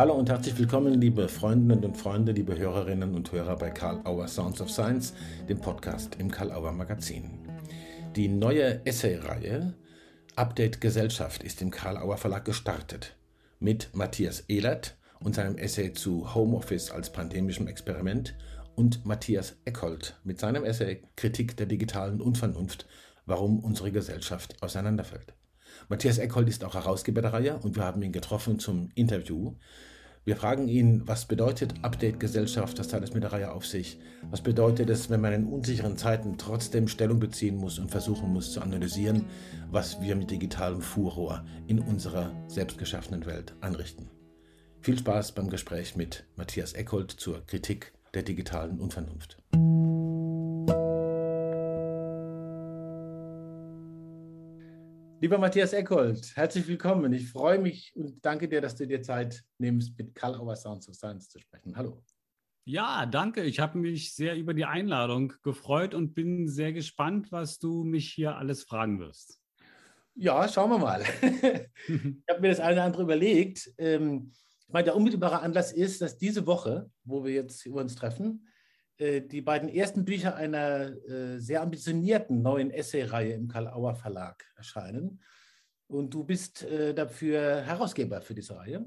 Hallo und herzlich willkommen, liebe Freundinnen und Freunde, liebe Hörerinnen und Hörer bei Karl Auer Sounds of Science, dem Podcast im Karl Auer Magazin. Die neue Essay-Reihe Update Gesellschaft ist im Karl Auer Verlag gestartet mit Matthias Ehlert und seinem Essay zu Homeoffice als pandemischem Experiment und Matthias Eckhold mit seinem Essay Kritik der digitalen Unvernunft, warum unsere Gesellschaft auseinanderfällt. Matthias Eckhold ist auch Herausgeber der Reihe und wir haben ihn getroffen zum Interview. Wir fragen ihn, was bedeutet Update Gesellschaft, das hat es mit der Reihe auf sich? Was bedeutet es, wenn man in unsicheren Zeiten trotzdem Stellung beziehen muss und versuchen muss zu analysieren, was wir mit digitalem Furor in unserer selbstgeschaffenen Welt anrichten? Viel Spaß beim Gespräch mit Matthias Eckhold zur Kritik der digitalen Unvernunft. Lieber Matthias Eckhold, herzlich willkommen. Ich freue mich und danke dir, dass du dir Zeit nimmst, mit Karl Auer Sounds of Science zu sprechen. Hallo. Ja, danke. Ich habe mich sehr über die Einladung gefreut und bin sehr gespannt, was du mich hier alles fragen wirst. Ja, schauen wir mal. ich habe mir das eine oder andere überlegt. Ähm, ich meine, der unmittelbare Anlass ist, dass diese Woche, wo wir jetzt uns treffen, die beiden ersten Bücher einer äh, sehr ambitionierten neuen Essay-Reihe im Karl-Auer Verlag erscheinen. Und du bist äh, dafür Herausgeber für diese Reihe.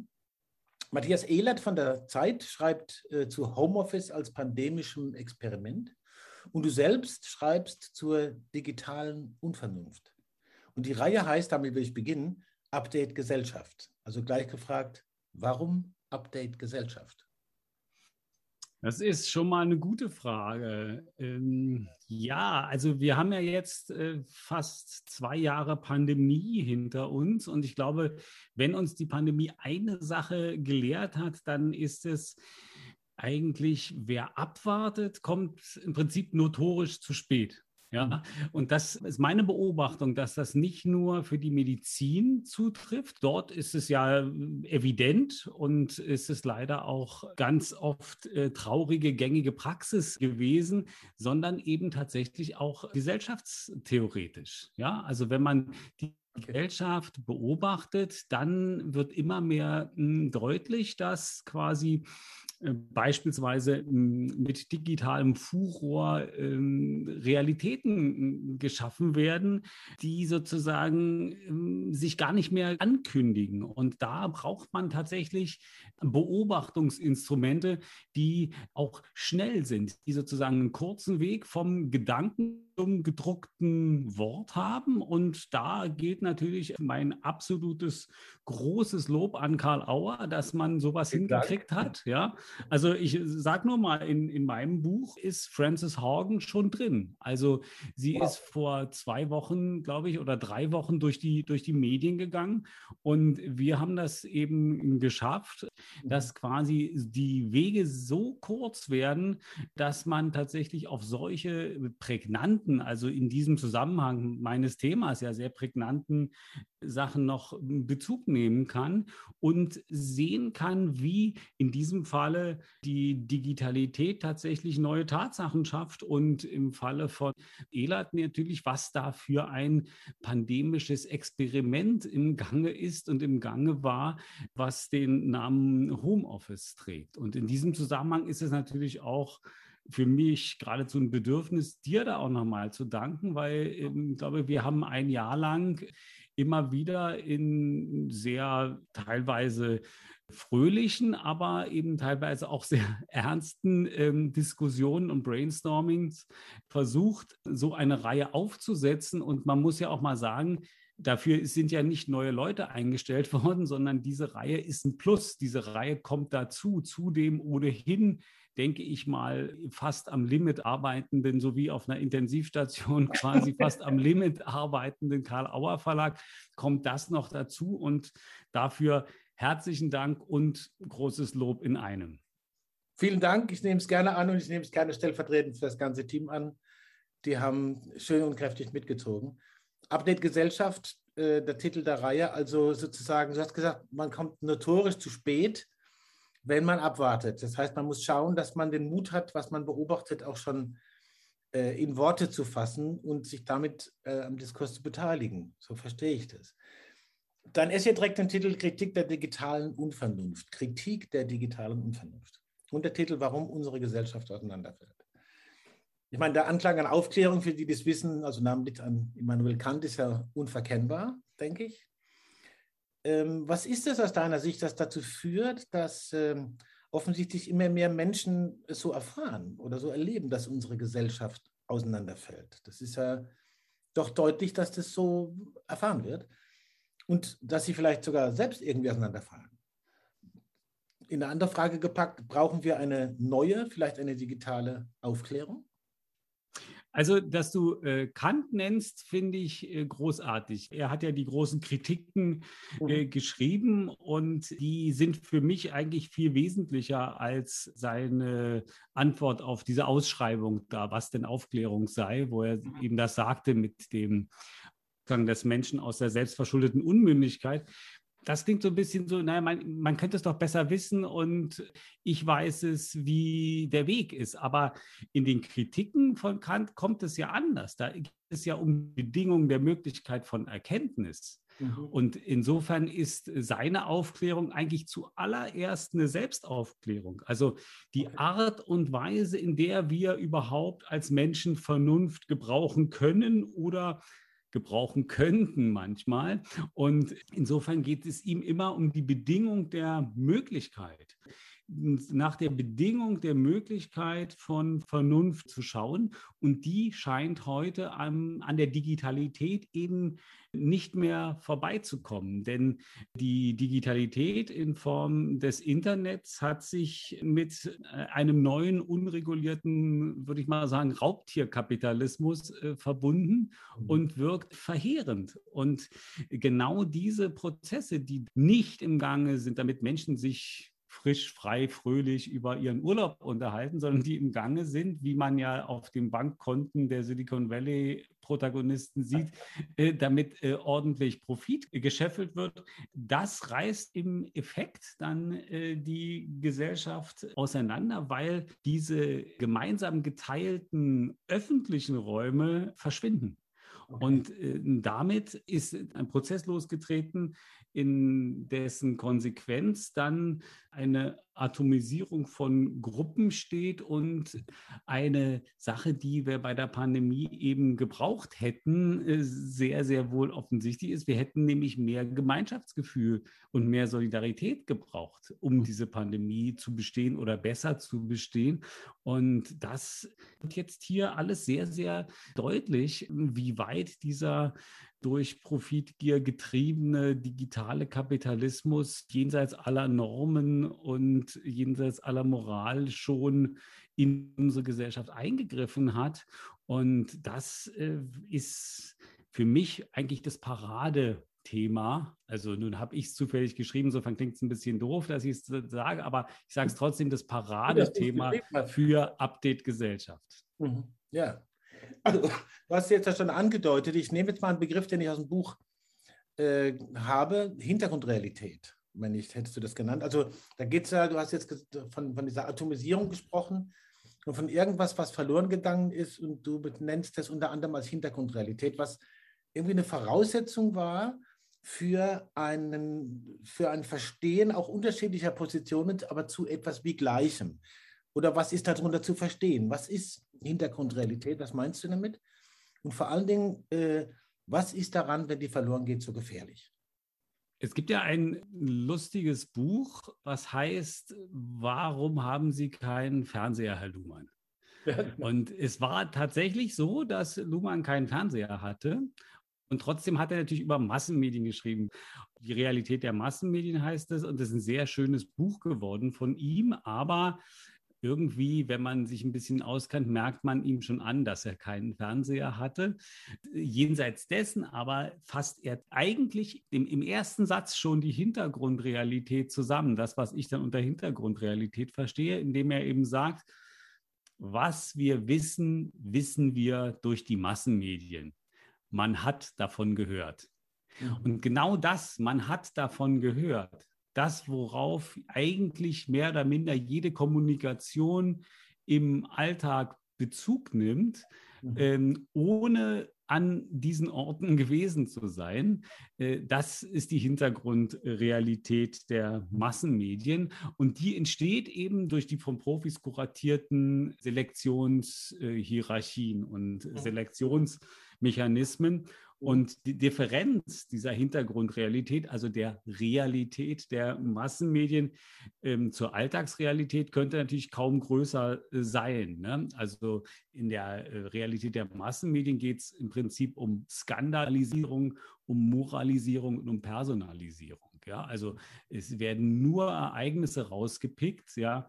Matthias Ehlert von der Zeit schreibt zu Homeoffice als pandemischem Experiment. Und du selbst schreibst zur digitalen Unvernunft. Und die Reihe heißt, damit will ich beginnen, Update Gesellschaft. Also gleich gefragt, warum Update Gesellschaft? Das ist schon mal eine gute Frage. Ähm, ja, also wir haben ja jetzt äh, fast zwei Jahre Pandemie hinter uns und ich glaube, wenn uns die Pandemie eine Sache gelehrt hat, dann ist es eigentlich, wer abwartet, kommt im Prinzip notorisch zu spät. Ja, und das ist meine Beobachtung, dass das nicht nur für die Medizin zutrifft. Dort ist es ja evident und ist es leider auch ganz oft äh, traurige, gängige Praxis gewesen, sondern eben tatsächlich auch gesellschaftstheoretisch. Ja, also wenn man die Gesellschaft beobachtet, dann wird immer mehr hm, deutlich, dass quasi beispielsweise mit digitalem Furor ähm, Realitäten geschaffen werden, die sozusagen ähm, sich gar nicht mehr ankündigen. Und da braucht man tatsächlich Beobachtungsinstrumente, die auch schnell sind, die sozusagen einen kurzen Weg vom Gedanken zum gedruckten Wort haben. Und da gilt natürlich mein absolutes großes Lob an Karl Auer, dass man sowas hingekriegt hat. Ja, also ich sage nur mal, in, in meinem Buch ist Frances Horgan schon drin. Also sie wow. ist vor zwei Wochen, glaube ich, oder drei Wochen durch die, durch die Medien gegangen. Und wir haben das eben geschafft, dass quasi die Wege so kurz werden, dass man tatsächlich auf solche prägnanten, also in diesem Zusammenhang meines Themas ja sehr prägnanten Sachen noch Bezug nehmen kann und sehen kann, wie in diesem Falle die Digitalität tatsächlich neue Tatsachen schafft und im Falle von Elat natürlich, was da für ein pandemisches Experiment im Gange ist und im Gange war, was den Namen Homeoffice trägt. Und in diesem Zusammenhang ist es natürlich auch für mich geradezu ein Bedürfnis, dir da auch nochmal zu danken, weil ähm, ich glaube, wir haben ein Jahr lang immer wieder in sehr teilweise fröhlichen, aber eben teilweise auch sehr ernsten ähm, Diskussionen und Brainstormings versucht, so eine Reihe aufzusetzen. Und man muss ja auch mal sagen, Dafür sind ja nicht neue Leute eingestellt worden, sondern diese Reihe ist ein Plus. Diese Reihe kommt dazu, zu dem ohnehin denke ich mal, fast am Limit arbeitenden, sowie auf einer Intensivstation quasi fast am Limit arbeitenden Karl Auer Verlag, kommt das noch dazu. Und dafür herzlichen Dank und großes Lob in einem. Vielen Dank. Ich nehme es gerne an und ich nehme es gerne stellvertretend für das ganze Team an. Die haben schön und kräftig mitgezogen. Update Gesellschaft, äh, der Titel der Reihe, also sozusagen, du hast gesagt, man kommt notorisch zu spät wenn man abwartet. Das heißt, man muss schauen, dass man den Mut hat, was man beobachtet, auch schon äh, in Worte zu fassen und sich damit äh, am Diskurs zu beteiligen. So verstehe ich das. Dein Essay trägt den Titel Kritik der digitalen Unvernunft. Kritik der digitalen Unvernunft. Und der Titel, warum unsere Gesellschaft auseinanderfällt. Ich meine, der Anklang an Aufklärung, für die das wissen, also namentlich an Immanuel Kant, ist ja unverkennbar, denke ich. Ähm, was ist es aus deiner Sicht, das dazu führt, dass ähm, offensichtlich immer mehr Menschen es so erfahren oder so erleben, dass unsere Gesellschaft auseinanderfällt? Das ist ja doch deutlich, dass das so erfahren wird und dass sie vielleicht sogar selbst irgendwie auseinanderfallen. In eine andere Frage gepackt, brauchen wir eine neue, vielleicht eine digitale Aufklärung? Also, dass du äh, Kant nennst, finde ich äh, großartig. Er hat ja die großen Kritiken äh, mhm. geschrieben und die sind für mich eigentlich viel wesentlicher als seine Antwort auf diese Ausschreibung da, was denn Aufklärung sei, wo er mhm. eben das sagte mit dem Gang des Menschen aus der selbstverschuldeten Unmündigkeit das klingt so ein bisschen so, naja, man, man könnte es doch besser wissen und ich weiß es, wie der Weg ist. Aber in den Kritiken von Kant kommt es ja anders. Da geht es ja um Bedingungen der Möglichkeit von Erkenntnis. Mhm. Und insofern ist seine Aufklärung eigentlich zuallererst eine Selbstaufklärung. Also die Art und Weise, in der wir überhaupt als Menschen Vernunft gebrauchen können oder gebrauchen könnten manchmal. Und insofern geht es ihm immer um die Bedingung der Möglichkeit nach der Bedingung der Möglichkeit von Vernunft zu schauen. Und die scheint heute an, an der Digitalität eben nicht mehr vorbeizukommen. Denn die Digitalität in Form des Internets hat sich mit äh, einem neuen, unregulierten, würde ich mal sagen, Raubtierkapitalismus äh, verbunden mhm. und wirkt verheerend. Und genau diese Prozesse, die nicht im Gange sind, damit Menschen sich frisch, frei, fröhlich über ihren Urlaub unterhalten, sondern die im Gange sind, wie man ja auf den Bankkonten der Silicon Valley Protagonisten sieht, äh, damit äh, ordentlich Profit gescheffelt wird. Das reißt im Effekt dann äh, die Gesellschaft auseinander, weil diese gemeinsam geteilten öffentlichen Räume verschwinden. Okay. Und äh, damit ist ein Prozess losgetreten, in dessen Konsequenz dann eine Atomisierung von Gruppen steht und eine Sache, die wir bei der Pandemie eben gebraucht hätten, äh, sehr, sehr wohl offensichtlich ist. Wir hätten nämlich mehr Gemeinschaftsgefühl und mehr Solidarität gebraucht, um mhm. diese Pandemie zu bestehen oder besser zu bestehen. Und das wird jetzt hier alles sehr, sehr deutlich, wie weit dieser durch Profitgier getriebene digitale Kapitalismus jenseits aller Normen und jenseits aller Moral schon in unsere Gesellschaft eingegriffen hat. Und das äh, ist für mich eigentlich das Paradethema. Also nun habe ich es zufällig geschrieben, insofern klingt es ein bisschen doof, dass ich es sage, aber ich sage es trotzdem, das Paradethema für Update Gesellschaft. Mhm. Ja, also, du hast jetzt ja schon angedeutet, ich nehme jetzt mal einen Begriff, den ich aus dem Buch äh, habe, Hintergrundrealität. Wenn nicht, hättest du das genannt. Also da geht es ja, du hast jetzt von, von dieser Atomisierung gesprochen und von irgendwas, was verloren gegangen ist und du nennst das unter anderem als Hintergrundrealität, was irgendwie eine Voraussetzung war für, einen, für ein Verstehen auch unterschiedlicher Positionen, aber zu etwas wie Gleichem. Oder was ist darunter zu verstehen? Was ist Hintergrundrealität? Was meinst du damit? Und vor allen Dingen, äh, was ist daran, wenn die verloren geht, so gefährlich? Es gibt ja ein lustiges Buch, was heißt, warum haben Sie keinen Fernseher, Herr Luhmann? Und es war tatsächlich so, dass Luhmann keinen Fernseher hatte. Und trotzdem hat er natürlich über Massenmedien geschrieben. Die Realität der Massenmedien heißt es. Und das ist ein sehr schönes Buch geworden von ihm. Aber irgendwie, wenn man sich ein bisschen auskennt, merkt man ihm schon an, dass er keinen Fernseher hatte. Jenseits dessen aber fasst er eigentlich im, im ersten Satz schon die Hintergrundrealität zusammen, das, was ich dann unter Hintergrundrealität verstehe, indem er eben sagt, was wir wissen, wissen wir durch die Massenmedien. Man hat davon gehört. Mhm. Und genau das, man hat davon gehört, das, worauf eigentlich mehr oder minder jede Kommunikation im Alltag Bezug nimmt, mhm. ähm, ohne an diesen Orten gewesen zu sein. Äh, das ist die Hintergrundrealität der Massenmedien. Und die entsteht eben durch die von Profis kuratierten Selektionshierarchien und Selektionsmechanismen. Und die Differenz dieser Hintergrundrealität, also der Realität der Massenmedien ähm, zur Alltagsrealität, könnte natürlich kaum größer äh, sein. Ne? Also in der äh, Realität der Massenmedien geht es im Prinzip um Skandalisierung, um Moralisierung und um Personalisierung. Ja? Also es werden nur Ereignisse rausgepickt, ja,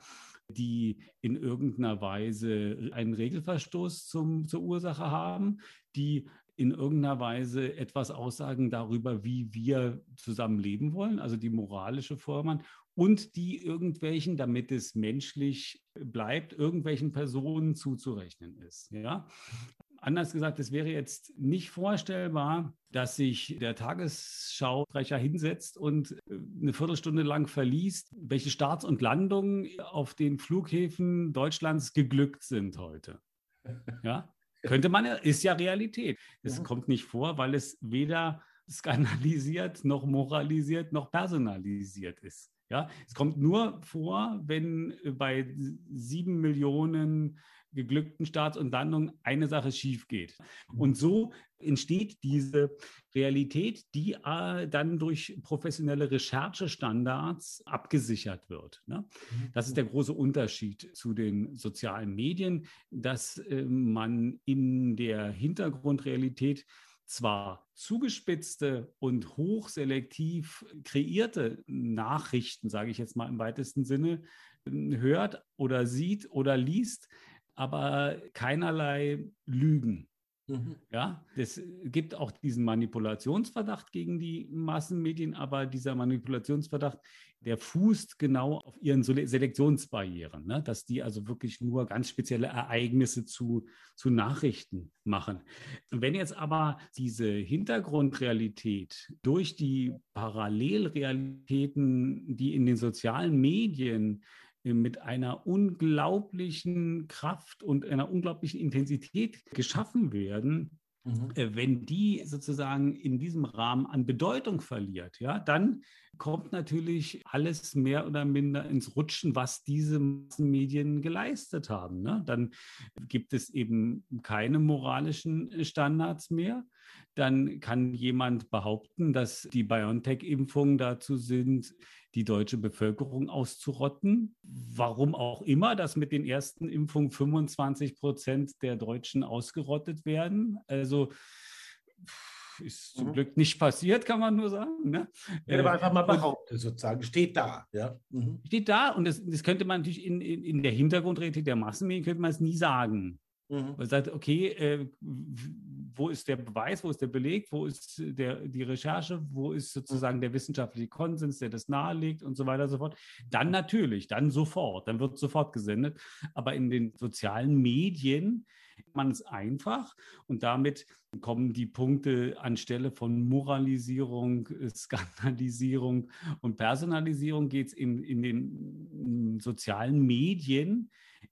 die in irgendeiner Weise einen Regelverstoß zum, zur Ursache haben, die in irgendeiner Weise etwas aussagen darüber, wie wir zusammen leben wollen, also die moralische Vormann, und die irgendwelchen, damit es menschlich bleibt, irgendwelchen Personen zuzurechnen ist. Ja? Anders gesagt, es wäre jetzt nicht vorstellbar, dass sich der Tagesschausprecher hinsetzt und äh, eine Viertelstunde lang verliest, welche Starts und Landungen auf den Flughäfen Deutschlands geglückt sind heute. Ja, könnte man, ist ja Realität. Es ja. kommt nicht vor, weil es weder skandalisiert, noch moralisiert, noch personalisiert ist. Ja, es kommt nur vor, wenn bei sieben Millionen geglückten Starts und Landungen eine Sache schief geht. Mhm. Und so entsteht diese Realität, die äh, dann durch professionelle Recherchestandards abgesichert wird. Ne? Mhm. Das ist der große Unterschied zu den sozialen Medien, dass äh, man in der Hintergrundrealität zwar zugespitzte und hochselektiv kreierte Nachrichten, sage ich jetzt mal im weitesten Sinne, hört oder sieht oder liest, aber keinerlei Lügen. Mhm. Ja, es gibt auch diesen Manipulationsverdacht gegen die Massenmedien, aber dieser Manipulationsverdacht, der fußt genau auf ihren Selektionsbarrieren, ne? dass die also wirklich nur ganz spezielle Ereignisse zu, zu Nachrichten machen. Wenn jetzt aber diese Hintergrundrealität durch die Parallelrealitäten, die in den sozialen Medien mit einer unglaublichen Kraft und einer unglaublichen Intensität geschaffen werden, mhm. Äh, wenn die sozusagen in diesem Rahmen an Bedeutung verliert, ja, dann kommt natürlich alles mehr oder minder ins Rutschen, was diese Medien geleistet haben. Ne? Dann gibt es eben keine moralischen Standards mehr dann kann jemand behaupten, dass die BioNTech-Impfungen dazu sind, die deutsche Bevölkerung auszurotten. Warum auch immer, dass mit den ersten Impfungen 25 Prozent der Deutschen ausgerottet werden. Also ist zum mhm. Glück nicht passiert, kann man nur sagen. Ne? Ja, aber einfach mal behauptet, sozusagen. Steht da. Ja. Mhm. Steht da und das, das könnte man natürlich in, in, in der Hintergrundrealität der Massenmedien könnte man es nie sagen. Mhm. Man sagt, okay, äh, wo ist der Beweis, wo ist der Beleg, wo ist der, die Recherche, wo ist sozusagen der wissenschaftliche Konsens, der das nahelegt und so weiter und so fort. Dann natürlich, dann sofort, dann wird sofort gesendet. Aber in den sozialen Medien man es einfach und damit kommen die Punkte anstelle von Moralisierung, Skandalisierung und Personalisierung geht es in, in den sozialen Medien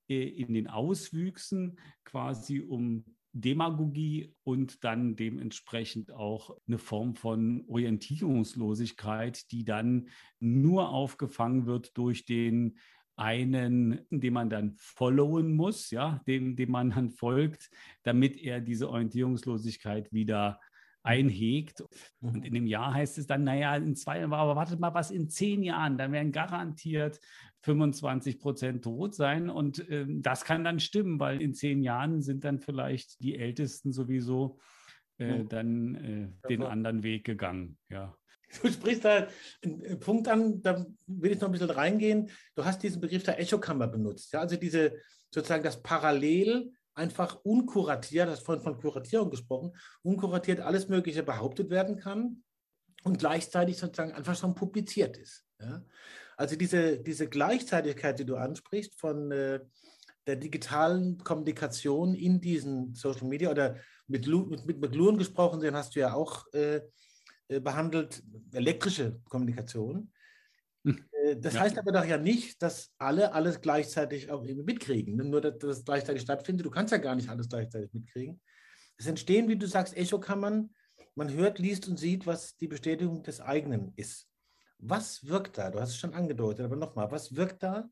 äh, in den Auswüchsen quasi um Demagogie und dann dementsprechend auch eine Form von Orientierungslosigkeit, die dann nur aufgefangen wird durch den einen, den man dann followen muss, ja, dem, dem man dann folgt, damit er diese Orientierungslosigkeit wieder einhegt. Und mhm. in dem Jahr heißt es dann, naja, in zwei, aber wartet mal, was in zehn Jahren, dann werden garantiert 25 Prozent tot sein. Und äh, das kann dann stimmen, weil in zehn Jahren sind dann vielleicht die Ältesten sowieso äh, dann äh, den anderen Weg gegangen. Ja. Du sprichst da einen Punkt an, da will ich noch ein bisschen reingehen. Du hast diesen Begriff der Echokammer benutzt. Ja? Also diese sozusagen das Parallel einfach unkuratiert, hast vorhin von Kuratierung gesprochen, unkuratiert alles Mögliche behauptet werden kann und gleichzeitig sozusagen einfach schon publiziert ist. Ja? Also diese, diese Gleichzeitigkeit, die du ansprichst von äh, der digitalen Kommunikation in diesen Social Media oder mit, mit, mit McLuhan gesprochen, den hast du ja auch äh, äh behandelt, elektrische Kommunikation. Hm. Äh, das ja. heißt aber doch ja nicht, dass alle alles gleichzeitig auch mitkriegen. Nur, dass das gleichzeitig stattfindet. Du kannst ja gar nicht alles gleichzeitig mitkriegen. Es entstehen, wie du sagst, Echokammern. Man hört, liest und sieht, was die Bestätigung des eigenen ist. Was wirkt da? Du hast es schon angedeutet, aber nochmal, was wirkt da?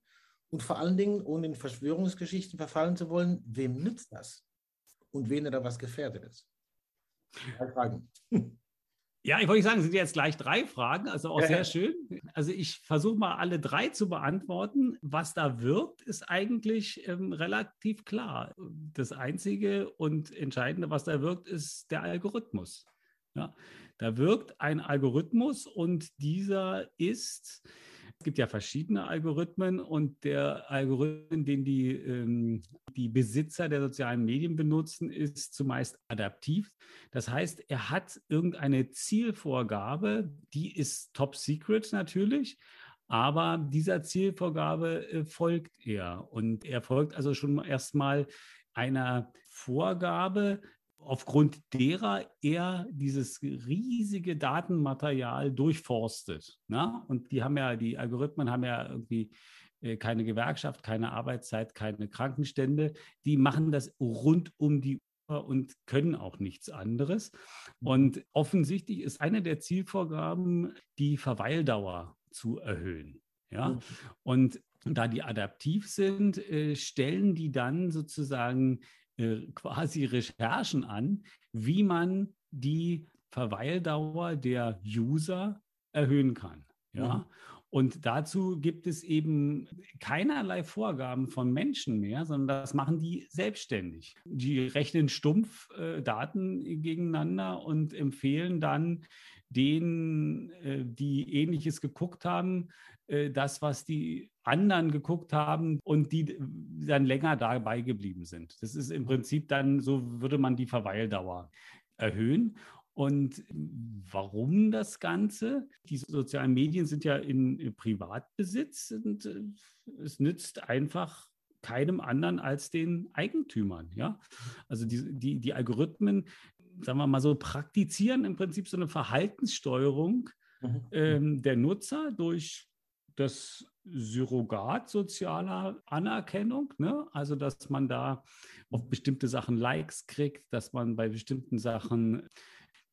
Und vor allen Dingen, ohne in Verschwörungsgeschichten verfallen zu wollen, wem nützt das? Und wen da was gefährdet ist? Drei Fragen. Ja, ich wollte sagen, es sind jetzt gleich drei Fragen, also auch ja. sehr schön. Also ich versuche mal alle drei zu beantworten. Was da wirkt, ist eigentlich ähm, relativ klar. Das Einzige und Entscheidende, was da wirkt, ist der Algorithmus. Ja, da wirkt ein Algorithmus und dieser ist es gibt ja verschiedene Algorithmen und der Algorithmus, den die, ähm, die Besitzer der sozialen Medien benutzen, ist zumeist adaptiv. Das heißt, er hat irgendeine Zielvorgabe, die ist top secret natürlich, aber dieser Zielvorgabe äh, folgt er. Und er folgt also schon erstmal einer Vorgabe, aufgrund derer er dieses riesige Datenmaterial durchforstet. Ne? Und die haben ja, die Algorithmen haben ja irgendwie äh, keine Gewerkschaft, keine Arbeitszeit, keine Krankenstände. Die machen das rund um die Uhr und können auch nichts anderes. Und offensichtlich ist eine der Zielvorgaben, die Verweildauer zu erhöhen. Ja, mhm. und da die adaptiv sind, äh, stellen die dann sozusagen äh, quasi Recherchen an, wie man die Verweildauer der User erhöhen kann. Ja. Mhm. Und dazu gibt es eben keinerlei Vorgaben von Menschen mehr, sondern das machen die selbstständig. Die rechnen stumpf äh, Daten gegeneinander und empfehlen dann denen, äh, die ähnliches geguckt haben, äh, das, was die anderen geguckt haben und die dann länger dabei geblieben sind. Das ist im Prinzip dann, so würde man die Verweildauer erhöhen. Und warum das Ganze? Die sozialen Medien sind ja in Privatbesitz und äh, es nützt einfach keinem anderen als den Eigentümern. Ja? Also die, die, die Algorithmen, sagen wir mal so, praktizieren im Prinzip so eine Verhaltenssteuerung mhm. ähm, der Nutzer durch das Surrogat sozialer Anerkennung, ne? also dass man da auf bestimmte Sachen Likes kriegt, dass man bei bestimmten Sachen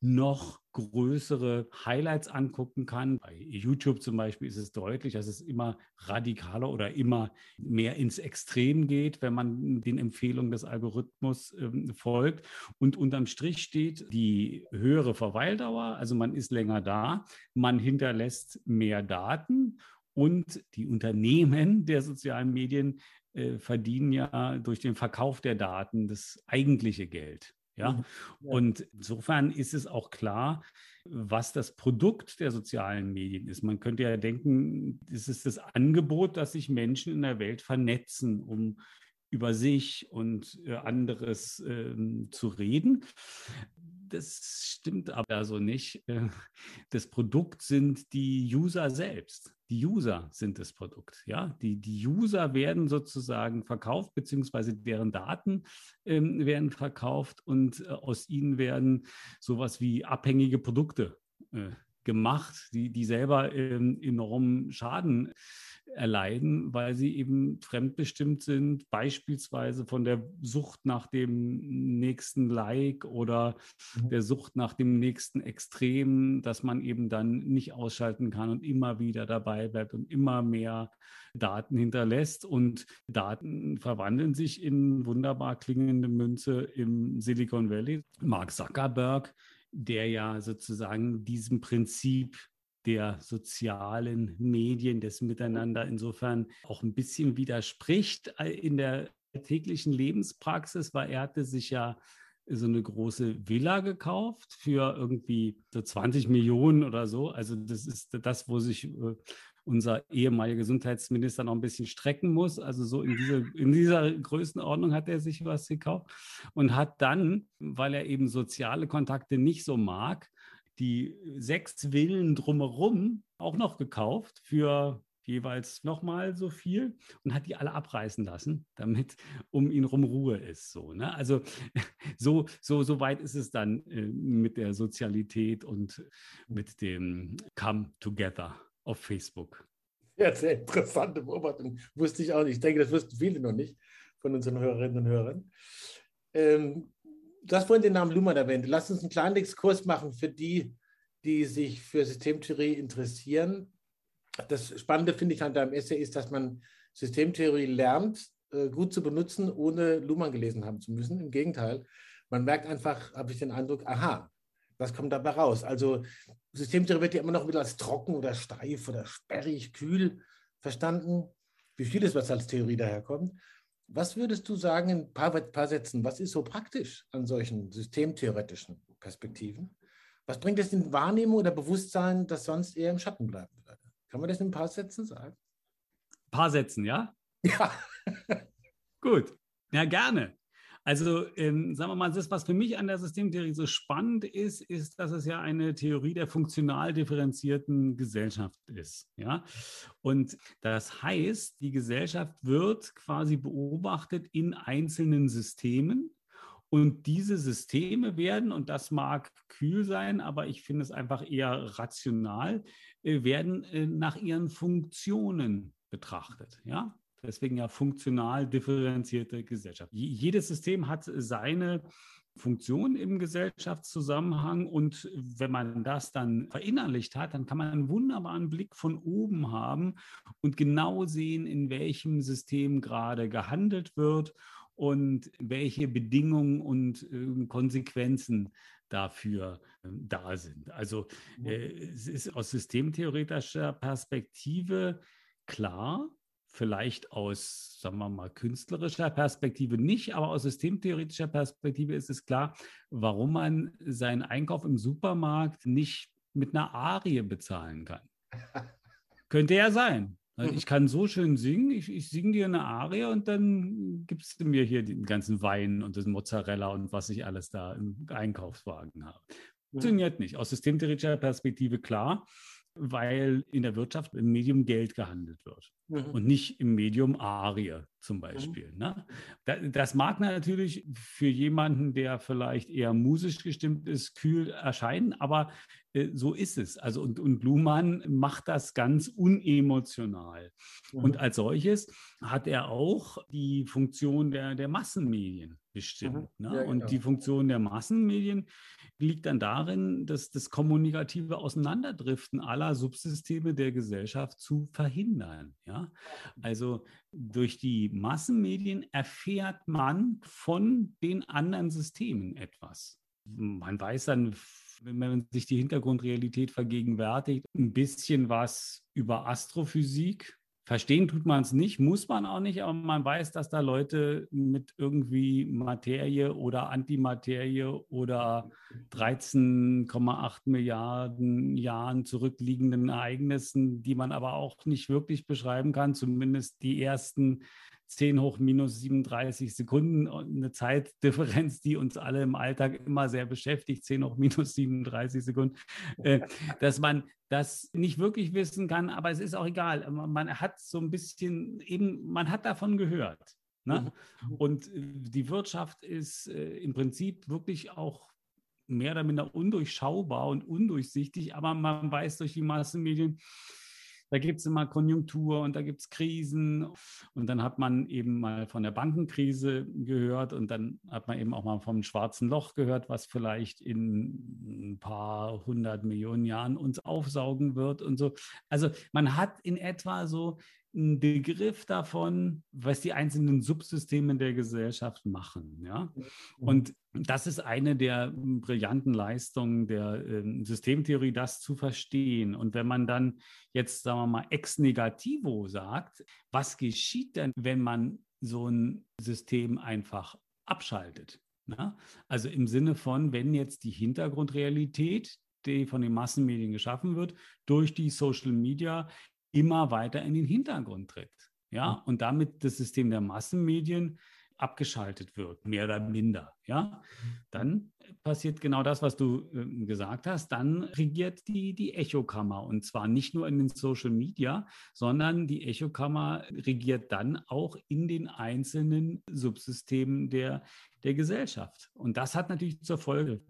noch größere Highlights angucken kann. Bei YouTube zum Beispiel ist es deutlich, dass es immer radikaler oder immer mehr ins Extrem geht, wenn man den Empfehlungen des Algorithmus äh, folgt. Und unterm Strich steht die höhere Verweildauer, also man ist länger da, man hinterlässt mehr Daten und die Unternehmen der sozialen Medien äh, verdienen ja durch den Verkauf der Daten das eigentliche Geld. Ja? Mhm. ja? Und insofern ist es auch klar, was das Produkt der sozialen Medien ist. Man könnte ja denken, es ist das Angebot, dass sich Menschen in der Welt vernetzen, um über sich und äh, anderes äh, zu reden das stimmt aber so nicht. Äh, das Produkt sind die User selbst. Die User sind das Produkt. Ja? Die, die User werden sozusagen verkauft, beziehungsweise deren Daten ähm, werden verkauft und äh, aus ihnen werden sowas wie abhängige Produkte äh, gemacht, die, die selber ähm, enormen Schaden erleiden, weil sie eben fremdbestimmt sind, beispielsweise von der Sucht nach dem nächsten Like oder mhm. der Sucht nach dem nächsten Extrem, dass man eben dann nicht ausschalten kann und immer wieder dabei bleibt und immer mehr Daten hinterlässt. Und Daten verwandeln sich in wunderbar klingende Münze im Silicon Valley. Mark Zuckerberg der ja sozusagen diesem Prinzip der sozialen Medien, des Miteinander insofern auch ein bisschen widerspricht äh, in der täglichen Lebenspraxis, weil er hatte sich ja so eine große Villa gekauft für irgendwie so 20 Millionen oder so. Also das ist das, wo sich äh, unser ehemaliger Gesundheitsminister noch ein bisschen strecken muss. Also so in, diese, in dieser Größenordnung hat er sich was gekauft und hat dann, weil er eben soziale Kontakte nicht so mag, die sechs Villen drumherum auch noch gekauft für jeweils nochmal so viel und hat die alle abreißen lassen, damit um ihn rum Ruhe ist. So, ne? Also so, so, so weit ist es dann äh, mit der Sozialität und mit dem Come Together auf Facebook. Ja, sehr interessante Beobachtung. Wusste ich auch nicht. Ich denke, das wussten viele noch nicht von unseren Hörerinnen und Hörern. Ähm, Du hast vorhin den Namen Luhmann erwähnt. Lass uns einen kleinen Exkurs machen für die, die sich für Systemtheorie interessieren. Das Spannende finde ich an deinem Essay ist, dass man Systemtheorie lernt, äh, gut zu benutzen, ohne Luhmann gelesen haben zu müssen. Im Gegenteil, man merkt einfach, habe ich den Eindruck, aha, was kommt dabei raus? Also Systemtheorie wird ja immer noch wieder als trocken oder steif oder sperrig, kühl verstanden, wie vieles, was als Theorie daherkommt. Was würdest du sagen in ein paar, paar Sätzen, was ist so praktisch an solchen systemtheoretischen Perspektiven? Was bringt es in Wahrnehmung oder Bewusstsein, das sonst eher im Schatten bleiben würde? Kann man das in ein paar Sätzen sagen? Ein paar Sätzen, ja? Ja. Gut. Ja, gerne. Also ähm, sagen wir mal, das, was für mich an der Systemtheorie so spannend ist, ist, dass es ja eine Theorie der funktional differenzierten Gesellschaft ist. Ja? Und das heißt, die Gesellschaft wird quasi beobachtet in einzelnen Systemen. Und diese Systeme werden, und das mag kühl sein, aber ich finde es einfach eher rational, äh, werden äh, nach ihren Funktionen betrachtet. Ja? Deswegen ja funktional differenzierte Gesellschaft. Jedes System hat seine Funktion im Gesellschaftszusammenhang und wenn man das dann verinnerlicht hat, dann kann man einen wunderbaren Blick von oben haben und genau sehen, in welchem System gerade gehandelt wird und welche Bedingungen und äh, Konsequenzen dafür äh, da sind. Also äh, es ist aus systemtheoretischer Perspektive klar, vielleicht aus, sagen wir mal, künstlerischer Perspektive nicht, aber aus systemtheoretischer Perspektive ist es klar, warum man seinen Einkauf im Supermarkt nicht mit einer Arie bezahlen kann. Könnte ja sein. Also ich kann so schön singen, ich, ich singe dir eine Arie und dann gibst du mir hier den ganzen Wein und das Mozzarella und was ich alles da im Einkaufswagen habe. Funktioniert nicht. Aus systemtheoretischer Perspektive klar weil in der Wirtschaft im Medium Geld gehandelt wird mhm. und nicht im Medium Arie zum Beispiel. Mhm. Ne? Das mag natürlich für jemanden, der vielleicht eher musisch gestimmt ist, kühl erscheinen, aber äh, so ist es. Also und, und Luhmann macht das ganz unemotional. Mhm. Und als solches hat er auch die Funktion der, der Massenmedien bestimmt. Mhm. Ne? Ja, und genau. die Funktion der Massenmedien liegt dann darin, dass das kommunikative Auseinanderdriften aller Subsysteme der Gesellschaft zu verhindern. Ja? Also durch die Massenmedien erfährt man von den anderen Systemen etwas. Man weiß dann, wenn man sich die Hintergrundrealität vergegenwärtigt, ein bisschen was über Astrophysik, Verstehen tut man es nicht, muss man auch nicht, aber man weiß, dass da Leute mit irgendwie Materie oder Antimaterie oder 13,8 Milliarden Jahren zurückliegenden Ereignissen, die man aber auch nicht wirklich beschreiben kann, zumindest die ersten 10 hoch minus 37 Sekunden und eine Zeitdifferenz, die uns alle im Alltag immer sehr beschäftigt, 10 hoch minus 37 Sekunden, äh, dass man das nicht wirklich wissen kann, aber es ist auch egal. Man hat so ein bisschen eben, man hat davon gehört. Ne? Mhm. Und äh, die Wirtschaft ist äh, im Prinzip wirklich auch mehr oder minder undurchschaubar und undurchsichtig, aber man weiß durch die Massenmedien, da gibt es immer Konjunktur und da gibt es Krisen. Und dann hat man eben mal von der Bankenkrise gehört und dann hat man eben auch mal vom schwarzen Loch gehört, was vielleicht in ein paar hundert Millionen Jahren uns aufsaugen wird und so. Also man hat in etwa so einen Begriff davon, was die einzelnen Subsysteme der Gesellschaft machen. Ja? Mhm. Und das ist eine der brillanten Leistungen der äh, Systemtheorie, das zu verstehen. Und wenn man dann jetzt, sagen wir mal, ex negativo sagt, was geschieht denn, wenn man so ein System einfach abschaltet? Na? Also im Sinne von, wenn jetzt die Hintergrundrealität, die von den Massenmedien geschaffen wird, durch die Social Media immer weiter in den Hintergrund tritt. Ja, mhm. und damit das System der Massenmedien abgeschaltet wird, mehr oder minder, ja, dann passiert genau das, was du äh, gesagt hast. Dann regiert die, die Echokammer und zwar nicht nur in den Social Media, sondern die Echokammer regiert dann auch in den einzelnen Subsystemen der, der Gesellschaft. Und das hat natürlich zur Folge,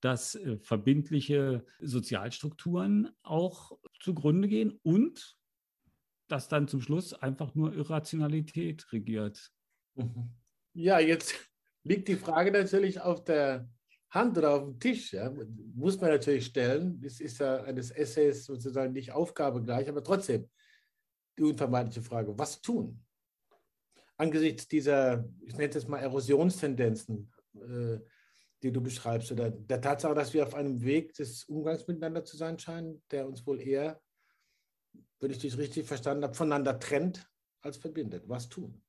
dass äh, verbindliche Sozialstrukturen auch zugrunde gehen und dass dann zum Schluss einfach nur Irrationalität regiert. Mhm. Ja, jetzt liegt die Frage natürlich auf der Hand oder auf dem Tisch. Ja? Muss man natürlich stellen. Es ist ja eines Essays sozusagen nicht Aufgabe gleich, aber trotzdem die unvermeidliche Frage, was tun? Angesichts dieser, ich nenne es mal Erosionstendenzen, äh, die du beschreibst, oder der Tatsache, dass wir auf einem Weg des Umgangs miteinander zu sein scheinen, der uns wohl eher, wenn ich dich richtig verstanden habe, voneinander trennt als verbindet. Was tun?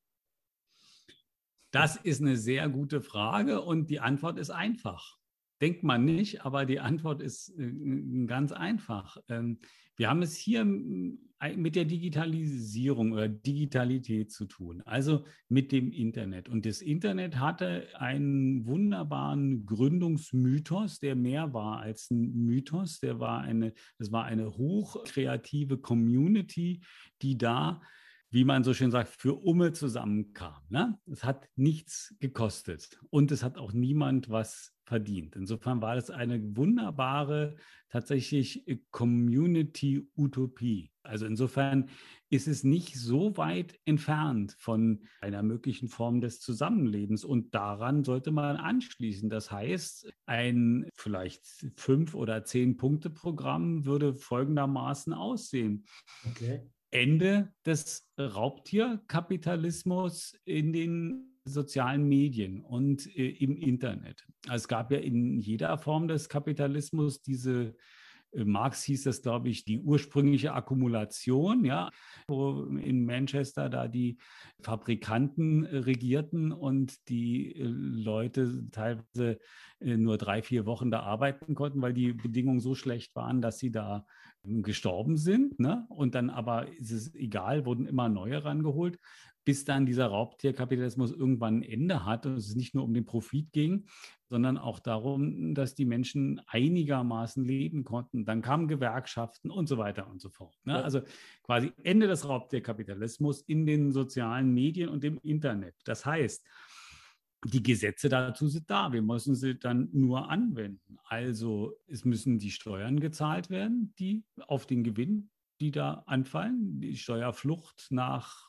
Das ist eine sehr gute Frage und die Antwort ist einfach. Denkt man nicht, aber die Antwort ist äh, ganz einfach. Ähm, wir haben es hier mit der Digitalisierung oder Digitalität zu tun, also mit dem Internet. Und das Internet hatte einen wunderbaren Gründungsmythos, der mehr war als ein Mythos. Der war eine, das war eine hochkreative Community, die da wie man so schön sagt, für Umme zusammenkam. Ne? Es hat nichts gekostet und es hat auch niemand was verdient. Insofern war das eine wunderbare, tatsächlich äh, Community-Utopie. Also insofern ist es nicht so weit entfernt von einer möglichen Form des Zusammenlebens. Und daran sollte man anschließen. Das heißt, ein vielleicht fünf oder zehn Punkte Programm würde folgendermaßen aussehen. Okay. Ende des Raubtierkapitalismus in den sozialen Medien und äh, im Internet. Es gab ja in jeder Form des Kapitalismus diese Marx hieß das, glaube ich, die ursprüngliche Akkumulation, ja, wo in Manchester da die Fabrikanten äh, regierten und die äh, Leute teilweise nur drei, vier Wochen da arbeiten konnten, weil die Bedingungen so schlecht waren, dass sie da ähm, gestorben sind. Ne? Und dann aber ist es egal, wurden immer neue rangeholt bis dann dieser Raubtierkapitalismus irgendwann ein Ende hat und es nicht nur um den Profit ging, sondern auch darum, dass die Menschen einigermaßen leben konnten. Dann kamen Gewerkschaften und so weiter und so fort. Ne? Ja. Also quasi Ende des Raubtierkapitalismus in den sozialen Medien und im Internet. Das heißt, die Gesetze dazu sind da. Wir müssen sie dann nur anwenden. Also es müssen die Steuern gezahlt werden, die auf den Gewinn, die da anfallen. Die Steuerflucht nach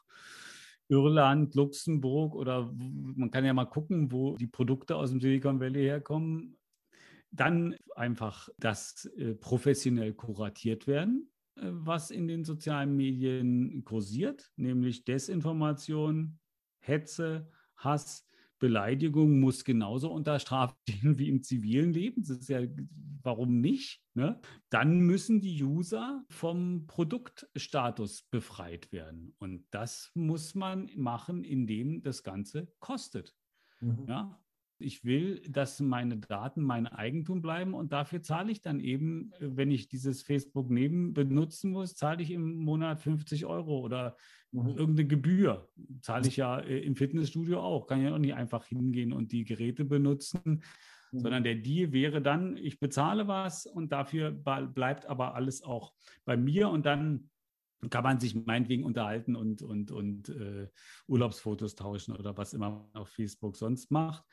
Irland, Luxemburg oder man kann ja mal gucken, wo die Produkte aus dem Silicon Valley herkommen. Dann einfach das äh, professionell kuratiert werden, äh, was in den sozialen Medien kursiert, nämlich Desinformation, Hetze, Hass, Beleidigung muss genauso unter Strafe stehen wie im zivilen Leben. Das ist ja, warum nicht? Ne? Dann müssen die User vom Produktstatus befreit werden. Und das muss man machen, indem das Ganze kostet. Mhm. Ja? Ich will, dass meine Daten mein Eigentum bleiben und dafür zahle ich dann eben, wenn ich dieses Facebook neben benutzen muss, zahle ich im Monat 50 Euro oder mhm. irgendeine Gebühr. Zahle ich ja äh, im Fitnessstudio auch. Kann ja auch nicht einfach hingehen und die Geräte benutzen, mhm. sondern der Deal wäre dann, ich bezahle was und dafür bleibt aber alles auch bei mir und dann kann man sich meinetwegen unterhalten und, und, und äh, Urlaubsfotos tauschen oder was immer man auf Facebook sonst macht.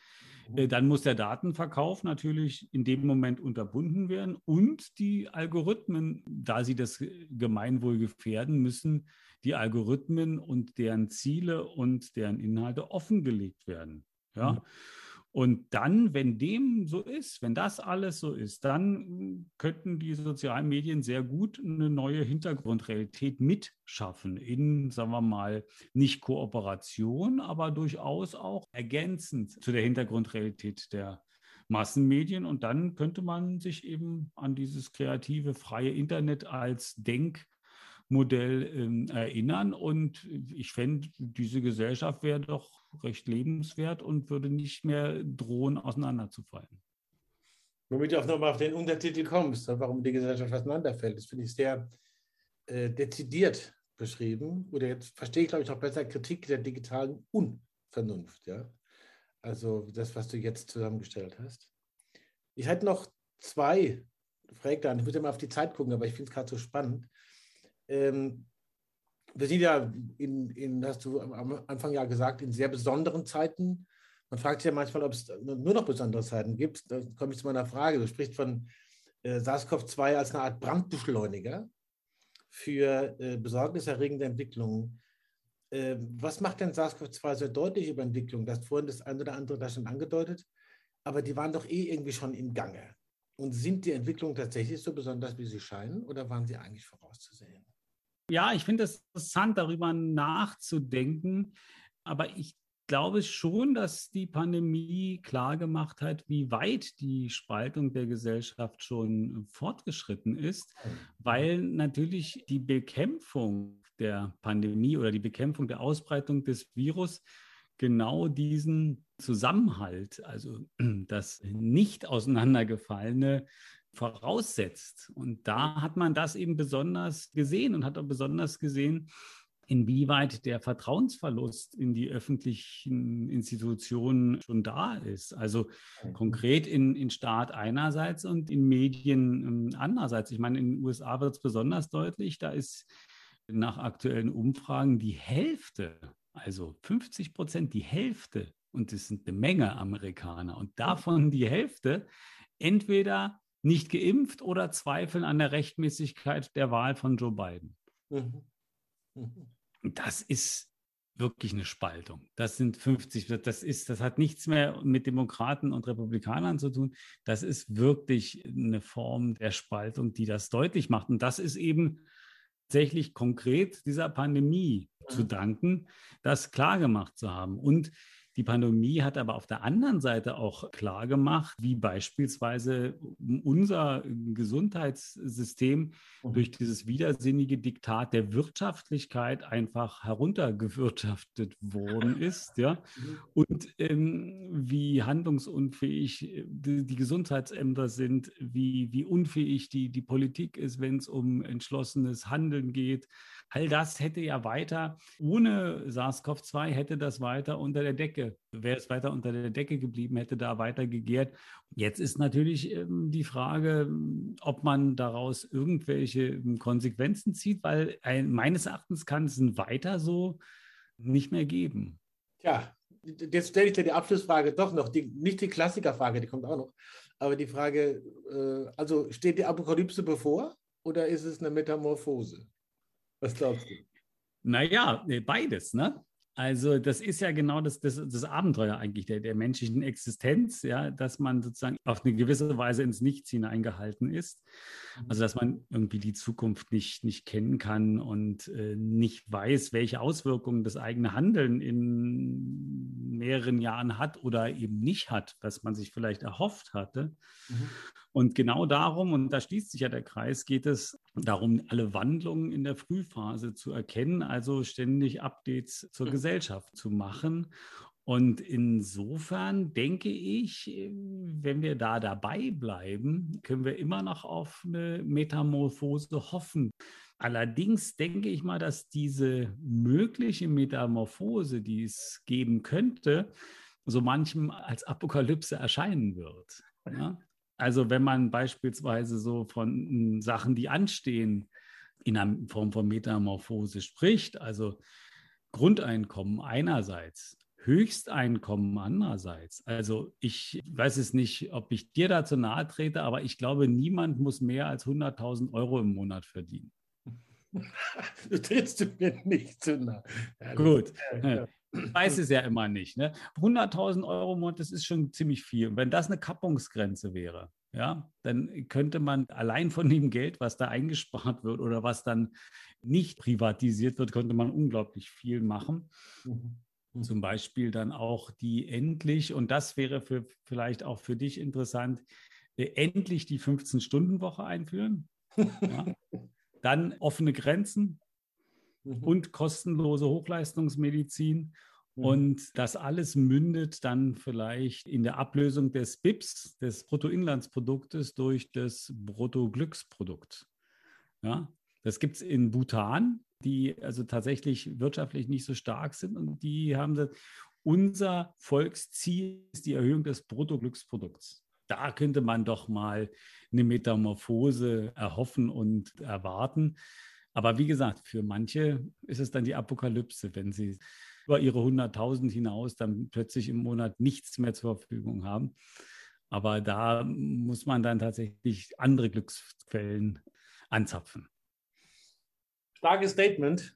Mhm. Äh, dann muss der Datenverkauf natürlich in dem Moment unterbunden werden und die Algorithmen, da sie das Gemeinwohl gefährden, müssen die Algorithmen und deren Ziele und deren Inhalte offengelegt werden. Ja. Mhm. Und dann, wenn dem so ist, wenn das alles so ist, dann könnten die sozialen Medien sehr gut eine neue Hintergrundrealität mitschaffen in, sagen wir mal, nicht Kooperation, aber durchaus auch ergänzend zu der Hintergrundrealität der Massenmedien. Und dann könnte man sich eben an dieses kreative, freie Internet als Denk- Modell ähm, erinnern. Und ich fände, diese Gesellschaft wäre doch recht lebenswert und würde nicht mehr drohen, auseinanderzufallen. Womit du auch nochmal auf den Untertitel kommst, warum die Gesellschaft auseinanderfällt, das finde ich sehr äh, dezidiert beschrieben. Oder jetzt verstehe ich, glaube ich, auch besser Kritik der digitalen Unvernunft. Ja? Also das, was du jetzt zusammengestellt hast. Ich hätte noch zwei Fragen. Ich würde mal auf die Zeit gucken, aber ich finde es gerade so spannend. Ähm, wir sind ja, in, in, hast du am Anfang ja gesagt, in sehr besonderen Zeiten. Man fragt sich ja manchmal, ob es nur noch besondere Zeiten gibt. Da komme ich zu meiner Frage. Du sprichst von äh, SARS-CoV-2 als eine Art Brandbeschleuniger für äh, besorgniserregende Entwicklungen. Ähm, was macht denn SARS-CoV-2 so deutlich über Entwicklung? Das vorhin das eine oder andere da schon angedeutet, aber die waren doch eh irgendwie schon im Gange. Und sind die Entwicklungen tatsächlich so besonders, wie sie scheinen, oder waren sie eigentlich vorauszusehen? Ja, ich finde es interessant, darüber nachzudenken. Aber ich glaube schon, dass die Pandemie klargemacht hat, wie weit die Spaltung der Gesellschaft schon fortgeschritten ist, weil natürlich die Bekämpfung der Pandemie oder die Bekämpfung der Ausbreitung des Virus genau diesen Zusammenhalt, also das nicht auseinandergefallene, voraussetzt. Und da hat man das eben besonders gesehen und hat auch besonders gesehen, inwieweit der Vertrauensverlust in die öffentlichen Institutionen schon da ist. Also konkret in, in Staat einerseits und in Medien ähm, andererseits. Ich meine, in den USA wird es besonders deutlich, da ist nach aktuellen Umfragen die Hälfte, also 50 Prozent, die Hälfte, und es sind eine Menge Amerikaner, und davon die Hälfte entweder nicht geimpft oder zweifeln an der Rechtmäßigkeit der Wahl von Joe Biden. Mhm. Mhm. Das ist wirklich eine Spaltung. Das sind 50, das ist, das hat nichts mehr mit Demokraten und Republikanern zu tun. Das ist wirklich eine Form der Spaltung, die das deutlich macht. Und das ist eben tatsächlich konkret dieser Pandemie zu mhm. danken, das klargemacht zu haben. Und die Pandemie hat aber auf der anderen Seite auch klar gemacht, wie beispielsweise unser Gesundheitssystem mhm. durch dieses widersinnige Diktat der Wirtschaftlichkeit einfach heruntergewirtschaftet worden ist, ja, mhm. und ähm, wie handlungsunfähig äh, die, die, Gesundheitsämter sind, wie, wie unfähig die, die Politik ist, wenn es um entschlossenes Handeln geht. All das hätte ja weiter, ohne SARS-CoV-2 hätte das weiter unter der Decke, wäre es weiter unter der Decke geblieben, hätte da weiter gegärt. Jetzt ist natürlich ähm, die Frage, ob man daraus irgendwelche ähm, Konsequenzen zieht, weil ein, meines Erachtens kann es ein weiter so nicht mehr geben. Ja, jetzt stelle ich dir die Abschlussfrage doch noch, die, nicht die Klassikerfrage, die kommt auch noch, aber die Frage, äh, also steht die Apokalypse bevor oder ist es eine Metamorphose? Was glaubst du? Naja, beides, ne? Also das ist ja genau das, das, das Abenteuer eigentlich der, der menschlichen Existenz, ja, dass man sozusagen auf eine gewisse Weise ins Nichts hineingehalten ist. Mhm. Also dass man irgendwie die Zukunft nicht, nicht kennen kann und äh, nicht weiß, welche Auswirkungen das eigene Handeln in mehreren Jahren hat oder eben nicht hat, was man sich vielleicht erhofft hatte. Mhm. Und genau darum, und da schließt sich ja der Kreis, geht es darum, alle Wandlungen in der Frühphase zu erkennen, also ständig Updates zur mhm. Gesellschaft zu machen. Und insofern denke ich, wenn wir da dabei bleiben, können wir immer noch auf eine Metamorphose hoffen. Allerdings denke ich mal, dass diese mögliche Metamorphose, die es geben könnte, so manchem als Apokalypse erscheinen wird. Ja? Also wenn man beispielsweise so von Sachen, die anstehen, in einer Form von Metamorphose spricht, also Grundeinkommen einerseits, Höchsteinkommen andererseits. Also ich weiß es nicht, ob ich dir dazu nahe trete, aber ich glaube, niemand muss mehr als 100.000 Euro im Monat verdienen. Du trittst mir nicht zu nahe. Ja, Gut. Ja, ja weiß es ja immer nicht. Ne? 100.000 Euro im Monat, das ist schon ziemlich viel. Und wenn das eine Kappungsgrenze wäre, ja, dann könnte man allein von dem Geld, was da eingespart wird oder was dann nicht privatisiert wird, könnte man unglaublich viel machen. Mhm. mhm. Zum Beispiel dann auch die endlich, und das wäre für, vielleicht auch für dich interessant, äh, endlich die 15-Stunden-Woche einführen. Ja. Dann offene Grenzen, mhm. und kostenlose Hochleistungsmedizin. Mhm. Und das alles mündet dann vielleicht in der Ablösung des BIPs, des Bruttoinlandsproduktes, durch das Bruttoglücksprodukt. Ja, das gibt es in Bhutan, die also tatsächlich wirtschaftlich nicht so stark sind und die haben gesagt, unser Volksziel ist die Erhöhung des Bruttoglücksprodukts. Da könnte man doch mal eine Metamorphose erhoffen und erwarten. Aber wie gesagt, für manche ist es dann die Apokalypse, wenn sie über ihre 100.000 hinaus dann plötzlich im Monat nichts mehr zur Verfügung haben. Aber da muss man dann tatsächlich andere Glücksquellen anzapfen. Starkes Statement.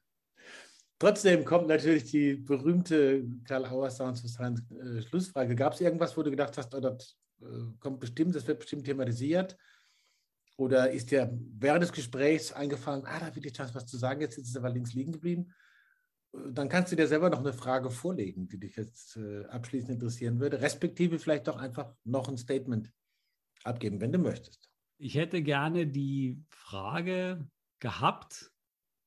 Trotzdem kommt natürlich die berühmte Karl Auer Sounds Science äh, Schlussfrage. Gab es irgendwas, wo du gedacht hast, oh, das äh, kommt bestimmt, das wird bestimmt thematisiert? Oder ist dir während des Gesprächs eingefallen, ah, da will ich was zu sagen, jetzt ist es aber links liegen geblieben? Dann kannst du dir selber noch eine Frage vorlegen, die dich jetzt äh, abschließend interessieren würde, respektive vielleicht doch einfach noch ein Statement abgeben, wenn du möchtest. Ich hätte gerne die Frage gehabt,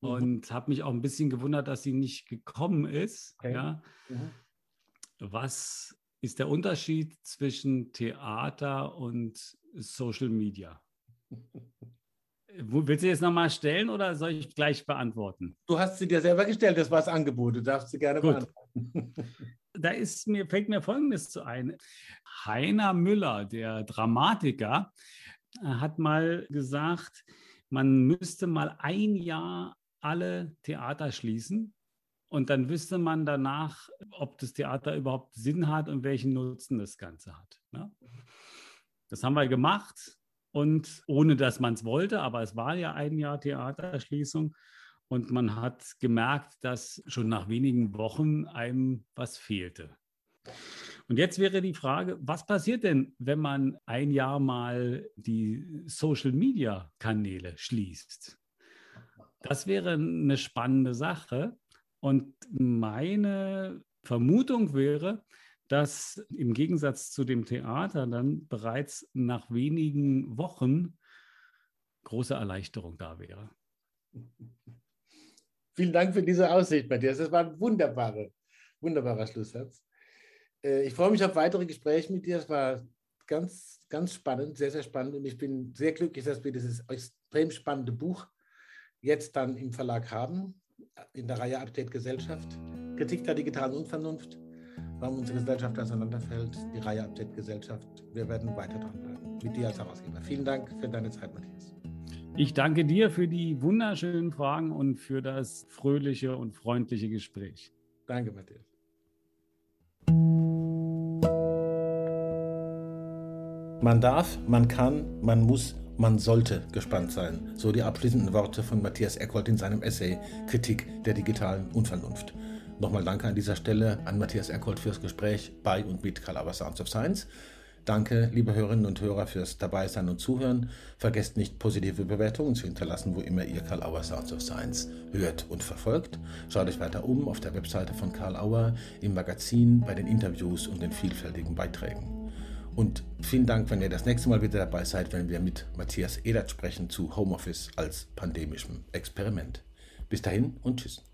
mhm. und habe mich auch ein bisschen gewundert, dass sie nicht gekommen ist. Okay. Ja. Mhm. Was ist der Unterschied zwischen Theater und Social Media? Willst du jetzt nochmal stellen oder soll ich gleich beantworten? Du hast sie dir selber gestellt, das war das Angebot. Du darfst sie gerne Gut. beantworten. Da ist mir, fällt mir Folgendes zu ein. Heiner Müller, der Dramatiker, hat mal gesagt, man müsste mal ein Jahr alle Theater schließen und dann wüsste man danach, ob das Theater überhaupt Sinn hat und welchen Nutzen das Ganze hat. Ne? Das haben wir gemacht und ohne dass man es wollte, aber es war ja ein Jahr Theaterschließung und man hat gemerkt, dass schon nach wenigen Wochen einem was fehlte. Und jetzt wäre die Frage, was passiert denn, wenn man ein Jahr mal die Social-Media-Kanäle schließt? Das wäre eine spannende Sache. Und meine Vermutung wäre, dass im Gegensatz zu dem Theater dann bereits nach wenigen Wochen große Erleichterung da wäre. Vielen Dank für diese Aussicht, Matthias. Das war ein wunderbarer, wunderbarer Schlusssatz. Äh, ich freue mich auf weitere Gespräche mit dir. Es war ganz, ganz spannend, sehr, sehr spannend. Und ich bin sehr glücklich, dass wir dieses extrem spannende Buch jetzt dann im Verlag haben, in der Reihe Update Gesellschaft. Kritik der digitalen Unvernunft, warum unsere Gesellschaft auseinanderfällt, die Reihe Update Gesellschaft. Wir werden weiter dranbleiben, mit dir als Herausgeber. Vielen Dank für deine Zeit, Matthias. Ich danke dir für die wunderschönen Fragen und für das fröhliche und freundliche Gespräch. Danke, Matthias. Man darf, man kann, man muss, man sollte gespannt sein. So die abschließenden Worte von Matthias Eckholt in seinem Essay Kritik der digitalen Unvernunft. Nochmal danke an dieser Stelle an Matthias Eckholt fürs Gespräch bei und mit Calabar Sounds of Science. Danke, liebe Hörerinnen und Hörer, fürs Dabeisein und Zuhören. Vergesst nicht, positive Bewertungen zu hinterlassen, wo immer ihr Karl Auer Sounds of Science hört und verfolgt. Schaut euch weiter um auf der Webseite von Karl Auer, im Magazin, bei den Interviews und den vielfältigen Beiträgen. Und vielen Dank, wenn ihr das nächste Mal wieder dabei seid, wenn wir mit Matthias Edert sprechen zu Homeoffice als pandemischem Experiment. Bis dahin und tschüss.